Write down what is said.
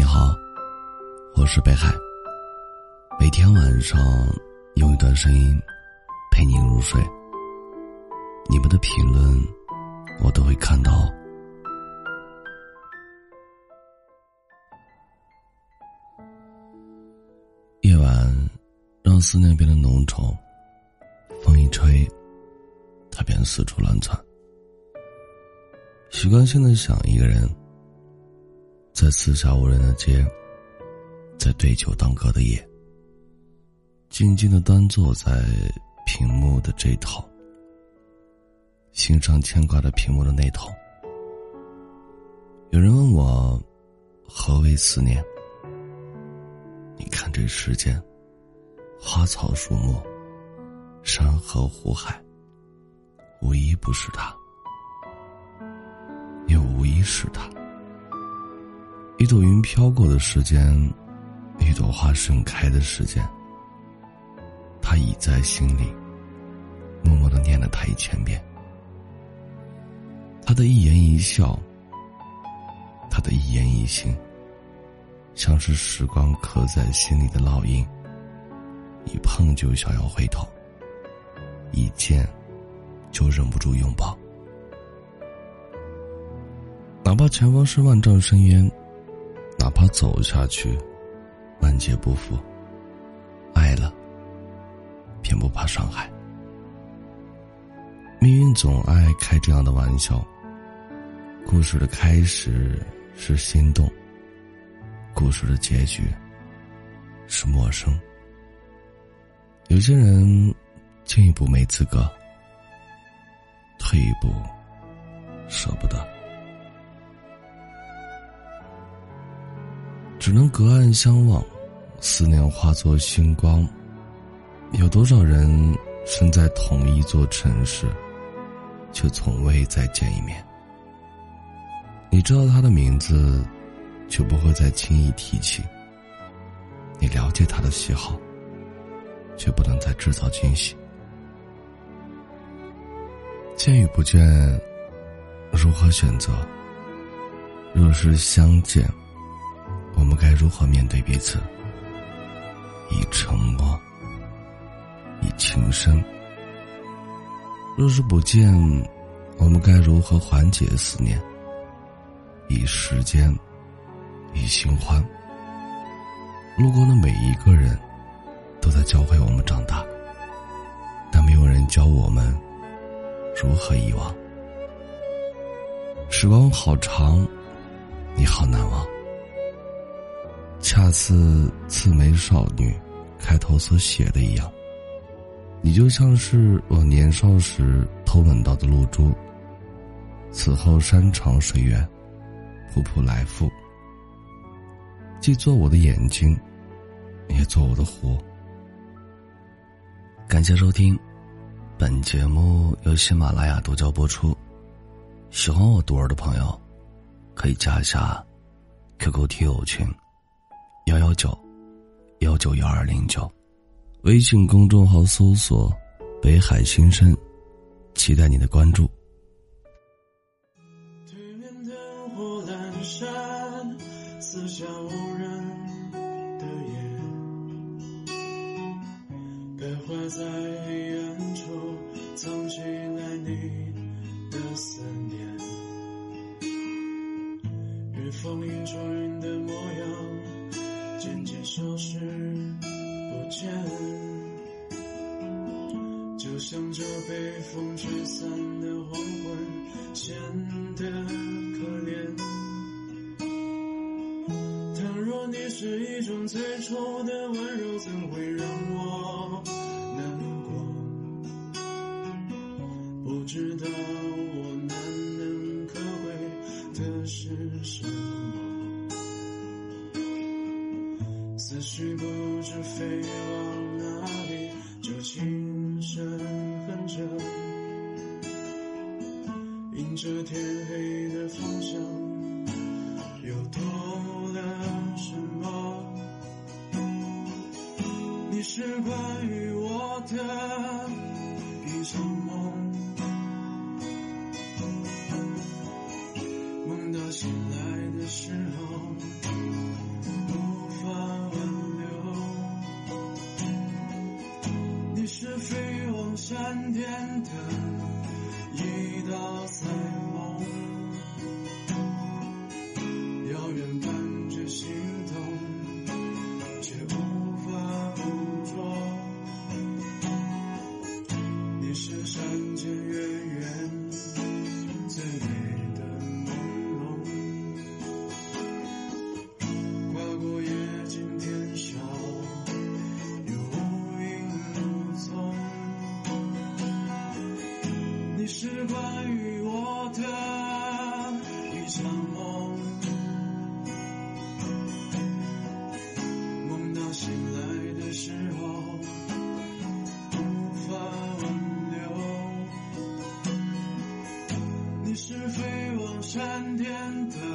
你好，我是北海。每天晚上用一段声音陪你入睡。你们的评论我都会看到。夜晚让思念变得浓稠，风一吹，它便四处乱窜。习惯性的想一个人。在四下无人的街，在对酒当歌的夜，静静的端坐在屏幕的这头，心上牵挂着屏幕的那头。有人问我，何为思念？你看这世间，花草树木，山河湖海，无一不是他，也无一是他。一朵云飘过的时间，一朵花盛开的时间，他已在心里，默默的念了他一千遍。他的一言一笑，他的一言一行，像是时光刻在心里的烙印，一碰就想要回头，一见就忍不住拥抱，哪怕前方是万丈深渊。他走下去，万劫不复。爱了，便不怕伤害。命运总爱开这样的玩笑。故事的开始是心动，故事的结局是陌生。有些人进一步没资格，退一步舍不得。只能隔岸相望，思念化作星光。有多少人身在同一座城市，却从未再见一面？你知道他的名字，却不会再轻易提起。你了解他的喜好，却不能再制造惊喜。见与不见，如何选择？若是相见。我们该如何面对彼此？以沉默，以情深。若是不见，我们该如何缓解思念？以时间，以新欢。路过的每一个人，都在教会我们长大，但没有人教我们如何遗忘。时光好长，你好难忘。恰似刺眉少女开头所写的一样，你就像是我年少时偷吻到的露珠。此后山长水远，仆仆来复，既做我的眼睛，也做我的湖。感谢收听，本节目由喜马拉雅独家播出。喜欢我独儿的朋友，可以加一下 QQ 听友群。幺幺九幺九幺二零九，微信公众号搜索“北海新生”，期待你的关注。对面灯火阑珊，四下无人的夜，徘徊在黑暗中，藏起来你的思念。越风迎着云的模样。渐渐消失不见，就像这被风吹散的黄昏，显得可怜。倘若你是一种最初的温柔，怎会让我难过？不知道我难能可贵的是什么。思绪不知飞往哪里，就轻声哼着，迎着天黑真的一道彩虹今天的。